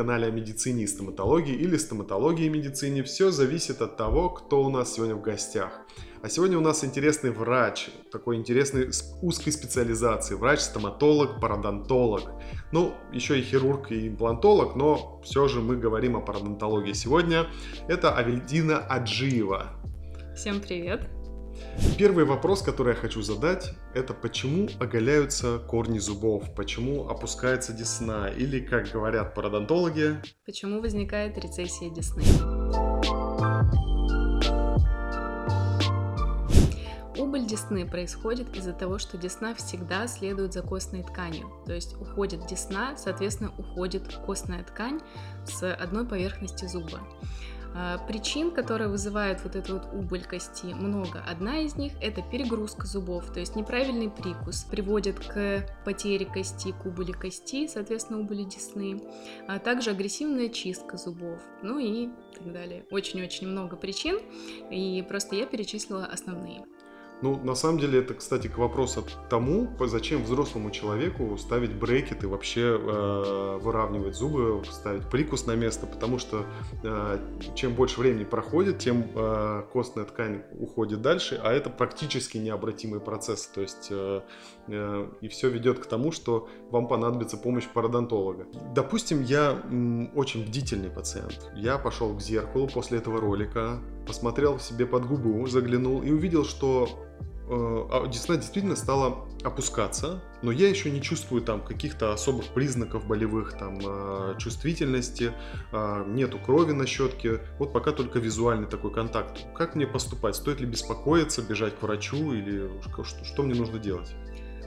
канале о медицине и стоматологии или стоматологии и медицине. Все зависит от того, кто у нас сегодня в гостях. А сегодня у нас интересный врач, такой интересный с узкой специализации. Врач-стоматолог, пародонтолог. Ну, еще и хирург и имплантолог, но все же мы говорим о пародонтологии сегодня. Это Авельдина Аджиева. Всем привет! Первый вопрос, который я хочу задать, это почему оголяются корни зубов, почему опускается десна, или, как говорят пародонтологи, почему возникает рецессия десны. Убыль десны происходит из-за того, что десна всегда следует за костной тканью. То есть уходит десна, соответственно, уходит костная ткань с одной поверхности зуба. А, причин, которые вызывают вот эту вот убыль кости, много. Одна из них это перегрузка зубов, то есть неправильный прикус приводит к потере кости, к убыли кости, соответственно, убыли десны, а также агрессивная чистка зубов, ну и так далее. Очень-очень много причин, и просто я перечислила основные. Ну, на самом деле, это, кстати, к вопросу тому, зачем взрослому человеку ставить брекеты, вообще э, выравнивать зубы, ставить прикус на место, потому что э, чем больше времени проходит, тем э, костная ткань уходит дальше, а это практически необратимый процесс. То есть, э, э, и все ведет к тому, что вам понадобится помощь пародонтолога. Допустим, я м, очень бдительный пациент. Я пошел к зеркалу после этого ролика, посмотрел себе под губу, заглянул и увидел, что десна действительно стала опускаться, но я еще не чувствую там каких-то особых признаков болевых, там э, чувствительности, э, нету крови на щетке, вот пока только визуальный такой контакт. Как мне поступать? Стоит ли беспокоиться, бежать к врачу или что, что мне нужно делать?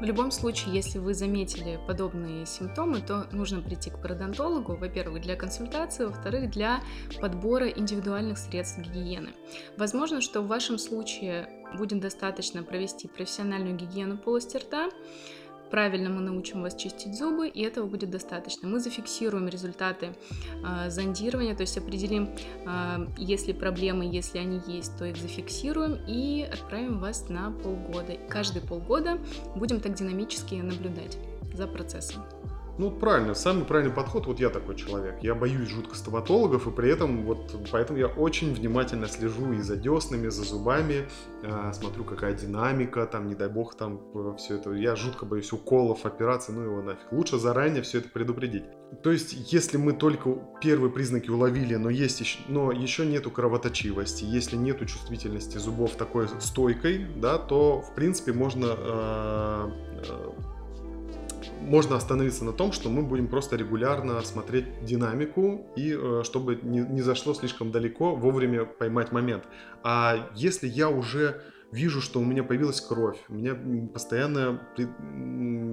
В любом случае, если вы заметили подобные симптомы, то нужно прийти к пародонтологу, во-первых, для консультации, во-вторых, для подбора индивидуальных средств гигиены. Возможно, что в вашем случае будет достаточно провести профессиональную гигиену полости рта, правильно мы научим вас чистить зубы, и этого будет достаточно. Мы зафиксируем результаты э, зондирования, то есть определим, э, есть ли проблемы, если они есть, то их зафиксируем и отправим вас на полгода. Каждые полгода будем так динамически наблюдать за процессом. Ну, правильно, самый правильный подход, вот я такой человек. Я боюсь жутко стоматологов, и при этом вот поэтому я очень внимательно слежу и за деснами, за зубами, э, смотрю, какая динамика, там, не дай бог, там э, все это. Я жутко боюсь уколов, операций, ну его нафиг. Лучше заранее все это предупредить. То есть, если мы только первые признаки уловили, но есть еще, но еще нету кровоточивости, если нету чувствительности зубов такой стойкой, да, то в принципе можно э, э можно остановиться на том, что мы будем просто регулярно смотреть динамику и э, чтобы не, не зашло слишком далеко, вовремя поймать момент. А если я уже вижу, что у меня появилась кровь, у меня постоянная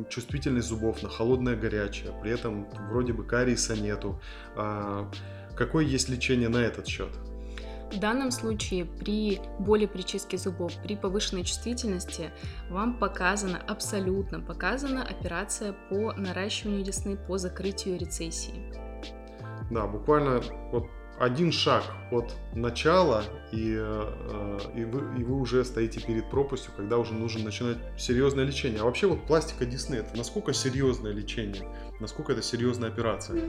чувствительность зубов на холодное горячее, при этом вроде бы кариеса нету, а какое есть лечение на этот счет? В данном случае при боли при чистке зубов, при повышенной чувствительности вам показана, абсолютно показана операция по наращиванию десны, по закрытию рецессии. Да, буквально вот один шаг от начала, и, э, и, вы, и вы уже стоите перед пропастью, когда уже нужно начинать серьезное лечение. А вообще вот пластика Десны, это насколько серьезное лечение, насколько это серьезная операция?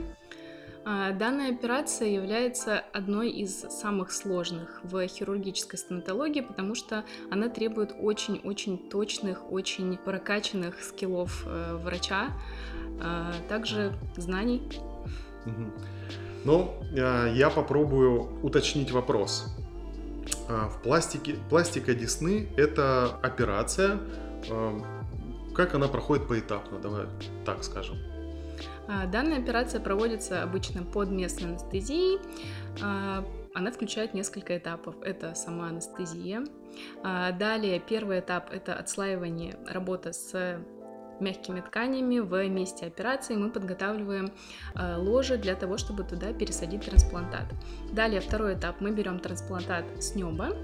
А, данная операция является одной из самых сложных в хирургической стоматологии, потому что она требует очень-очень точных, очень прокачанных скиллов э, врача, а также знаний. Ну, э, я попробую уточнить вопрос. А, в пластике, пластика десны – это операция, как она проходит поэтапно, давай так скажем. А, данная операция проводится обычно под местной анестезией. А, она включает несколько этапов. Это сама анестезия. А, далее первый этап – это отслаивание, работа с мягкими тканями в месте операции мы подготавливаем ложе для того, чтобы туда пересадить трансплантат. Далее второй этап мы берем трансплантат с неба,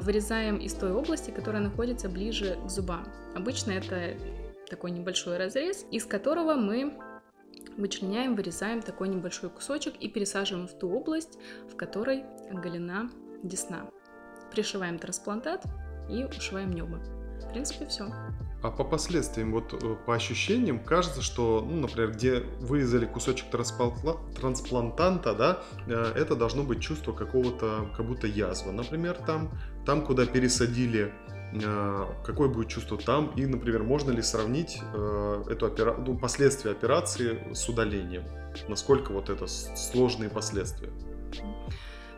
вырезаем из той области, которая находится ближе к зубам. Обычно это такой небольшой разрез, из которого мы вычленяем, вырезаем такой небольшой кусочек и пересаживаем в ту область, в которой оголена десна. Пришиваем трансплантат и ушиваем небо. В принципе, все. А по последствиям, вот э, по ощущениям, кажется, что, ну, например, где вырезали кусочек трансплантанта, да, э, это должно быть чувство какого-то, как будто язва, например, там, там, куда пересадили какое будет чувство там, и, например, можно ли сравнить эту опера... ну, последствия операции с удалением, насколько вот это сложные последствия.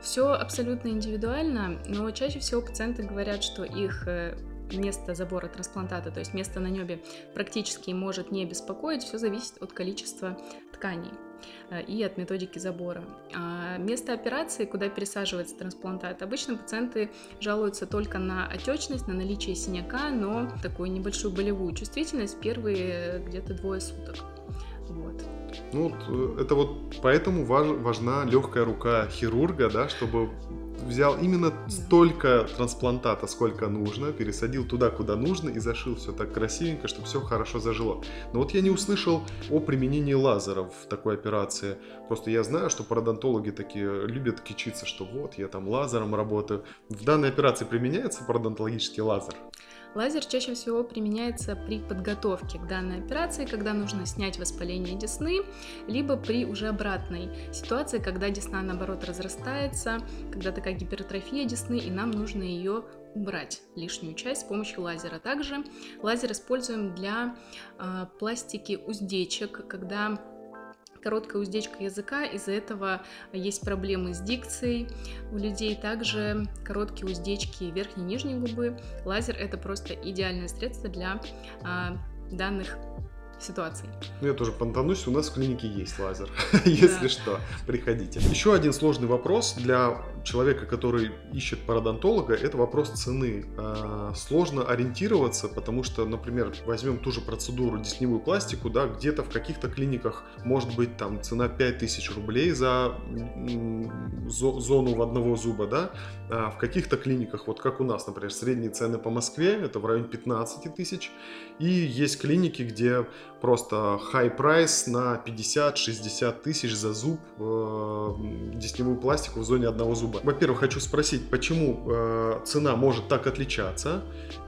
Все абсолютно индивидуально, но чаще всего пациенты говорят, что их место забора трансплантата, то есть место на небе, практически может не беспокоить, все зависит от количества тканей. э, и от методики забора. А место операции, куда пересаживается трансплантат, обычно пациенты жалуются только на отечность, на наличие синяка, но такую небольшую болевую чувствительность первые где-то двое суток. Вот. Ну, э, это вот поэтому важ, важна легкая рука хирурга, да, чтобы взял именно столько трансплантата, сколько нужно, пересадил туда, куда нужно и зашил все так красивенько, чтобы все хорошо зажило. Но вот я не услышал о применении лазеров в такой операции. Просто я знаю, что пародонтологи такие любят кичиться, что вот я там лазером работаю. В данной операции применяется пародонтологический лазер? Лазер чаще всего применяется при подготовке к данной операции, когда нужно снять воспаление десны, либо при уже обратной ситуации, когда десна наоборот разрастается, когда такая гипертрофия десны, и нам нужно ее убрать лишнюю часть с помощью лазера. Также лазер используем для э, пластики уздечек, когда короткая уздечка языка, из-за этого есть проблемы с дикцией у людей, также короткие уздечки верхней и нижней губы. Лазер это просто идеальное средство для а, данных ситуаций. Ну, я тоже понтанусь, у нас в клинике есть лазер. Если что, приходите. Еще один сложный вопрос для человека, который ищет пародонтолога, это вопрос цены. А, сложно ориентироваться, потому что, например, возьмем ту же процедуру десневую пластику, да, где-то в каких-то клиниках может быть там цена 5000 рублей за зону в одного зуба, да, а в каких-то клиниках, вот как у нас, например, средние цены по Москве, это в районе 15 тысяч, и есть клиники, где просто high price на 50-60 тысяч за зуб, э, десневую пластику в зоне одного зуба. Во-первых, хочу спросить, почему э, цена может так отличаться?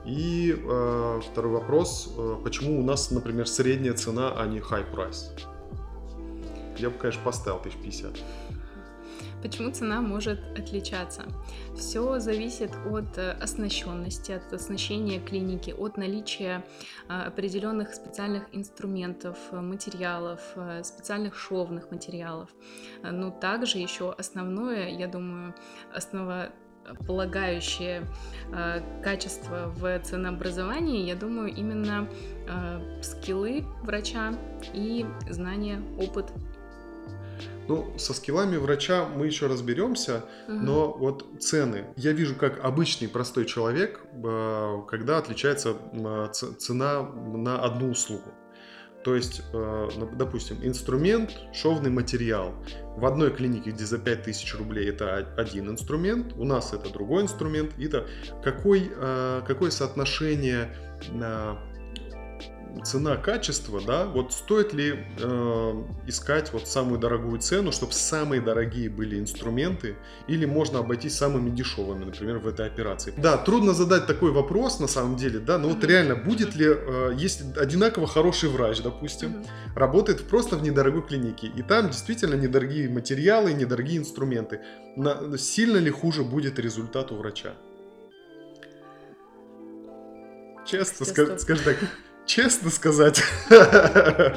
И э, второй вопрос, э, почему у нас, например, средняя цена, а не high price? Я бы, конечно, поставил 1050. Почему цена может отличаться? Все зависит от э, оснащенности, от оснащения клиники, от наличия а, определенных специальных инструментов, э, материалов, э, специальных шовных материалов. Но также еще основное, я думаю, основа полагающее э, качество в ценообразовании, я думаю, именно э, скиллы врача и знания, опыт ну, со скиллами врача мы еще разберемся, угу. но вот цены. Я вижу, как обычный простой человек, э, когда отличается э, цена на одну услугу. То есть, э, допустим, инструмент, шовный материал. В одной клинике, где за 5000 рублей это один инструмент, у нас это другой инструмент. Это какой, какое соотношение цена-качество, да, вот стоит ли э, искать вот самую дорогую цену, чтобы самые дорогие были инструменты, или можно обойтись самыми дешевыми, например, в этой операции. Да, трудно задать такой вопрос на самом деле, да, но вот реально будет ли, э, если одинаково хороший врач, допустим, работает просто в недорогой клинике, и там действительно недорогие материалы, недорогие инструменты, на, сильно ли хуже будет результат у врача? Честно, ска- скажи так, честно сказать. А,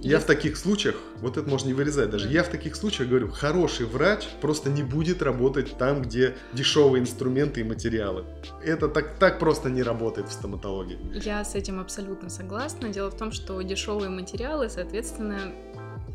я в таких случаях, вот это можно не вырезать даже, я в таких случаях говорю, хороший врач просто не будет работать там, где дешевые инструменты и материалы. Это так, так просто не работает в стоматологии. Я с этим абсолютно согласна. Дело в том, что дешевые материалы, соответственно,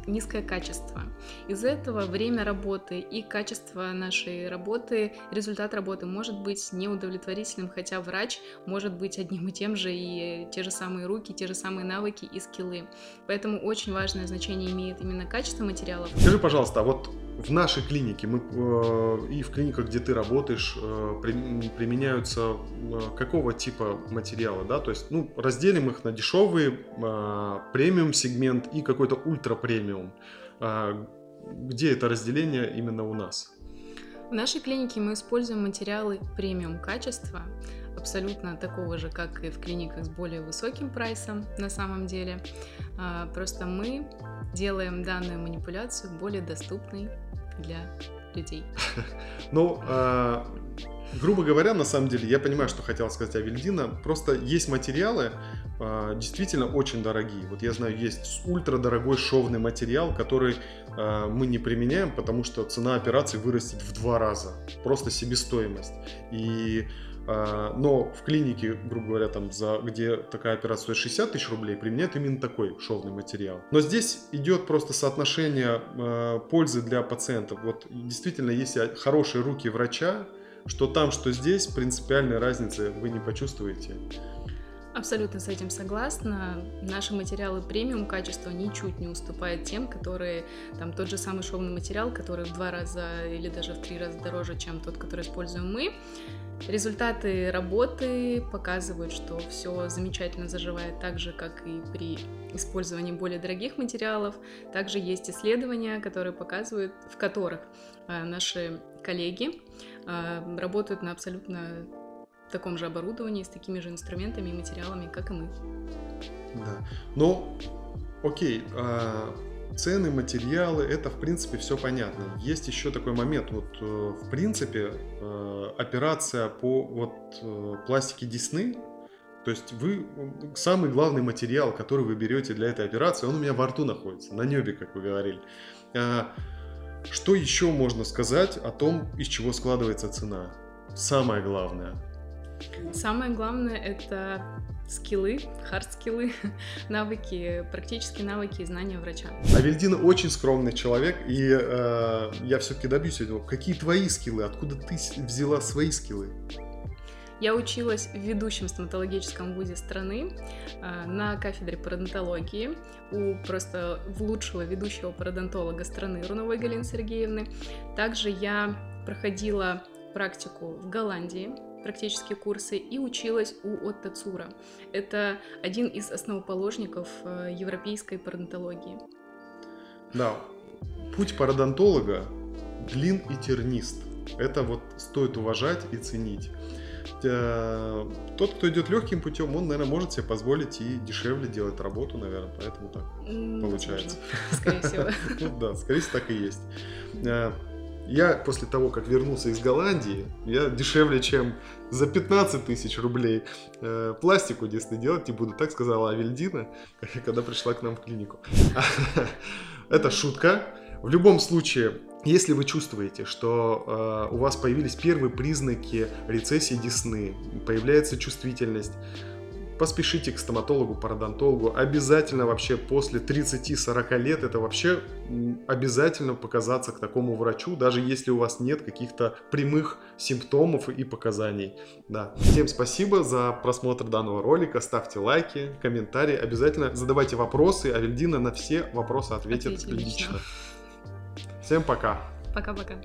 низкое качество. Из-за этого время работы и качество нашей работы, результат работы может быть неудовлетворительным, хотя врач может быть одним и тем же, и те же самые руки, те же самые навыки и скиллы. Поэтому очень важное значение имеет именно качество материалов. Скажи, пожалуйста, а вот в нашей клинике мы, э, и в клиниках, где ты работаешь, э, при, применяются э, какого типа материалы, да? То есть, ну, разделим их на дешевый, э, премиум сегмент и какой-то ультра премиум. Э, где это разделение именно у нас? В нашей клинике мы используем материалы премиум качества, абсолютно такого же, как и в клиниках с более высоким прайсом на самом деле. А, просто мы делаем данную манипуляцию более доступной для людей. Ну, а, грубо говоря, на самом деле, я понимаю, что хотел сказать Авельдина. Просто есть материалы, а, действительно очень дорогие. Вот я знаю, есть ультрадорогой шовный материал, который мы не применяем, потому что цена операции вырастет в два раза. Просто себестоимость. И а, но в клинике, грубо говоря, там, за, где такая операция стоит 60 тысяч рублей, применяют именно такой шовный материал. Но здесь идет просто соотношение э, пользы для пациентов. Вот действительно, если хорошие руки врача, что там, что здесь, принципиальной разницы вы не почувствуете. Абсолютно с этим согласна. Наши материалы премиум качества ничуть не уступают тем, которые там тот же самый шовный материал, который в два раза или даже в три раза дороже, чем тот, который используем мы. Результаты работы показывают, что все замечательно заживает так же, как и при использовании более дорогих материалов. Также есть исследования, которые показывают, в которых э, наши коллеги э, работают на абсолютно таком же оборудовании, с такими же инструментами и материалами, как и мы. Да. Ну, окей, а цены, материалы, это в принципе все понятно. Есть еще такой момент, вот э, в принципе э, операция по вот э, пластике Десны, то есть вы самый главный материал, который вы берете для этой операции, он у меня во рту находится, на небе, как вы говорили. А, что еще можно сказать о том, из чего складывается цена? Самое главное. Самое главное это скиллы, хард-скиллы, навыки, практические навыки и знания врача. Авельдина очень скромный человек, и э, я все-таки добьюсь этого. Какие твои скиллы? Откуда ты взяла свои скиллы? Я училась в ведущем стоматологическом вузе страны э, на кафедре пародонтологии у просто лучшего ведущего пародонтолога страны Руновой Галины Сергеевны. Также я проходила практику в Голландии, практические курсы и училась у Отто Цура. Это один из основоположников э, европейской пародонтологии. Да, путь пародонтолога длин и тернист. Это вот стоит уважать и ценить. Э, тот, кто идет легким путем, он, наверное, может себе позволить и дешевле делать работу, наверное, поэтому так получается. Скорее всего. Да, скорее всего, так и есть. Я после того, как вернулся из Голландии, я дешевле, чем за 15 тысяч рублей э, пластику Дисней делать не буду. Так сказала Авельдина, когда пришла к нам в клинику. Это шутка. В любом случае, если вы чувствуете, что э, у вас появились первые признаки рецессии десны, появляется чувствительность, поспешите к стоматологу, пародонтологу. Обязательно вообще после 30-40 лет это вообще обязательно показаться к такому врачу, даже если у вас нет каких-то прямых симптомов и показаний. Да. Всем спасибо за просмотр данного ролика. Ставьте лайки, комментарии. Обязательно задавайте вопросы. А Вильдина на все вопросы ответит, ответит лично. лично. Всем пока. Пока-пока.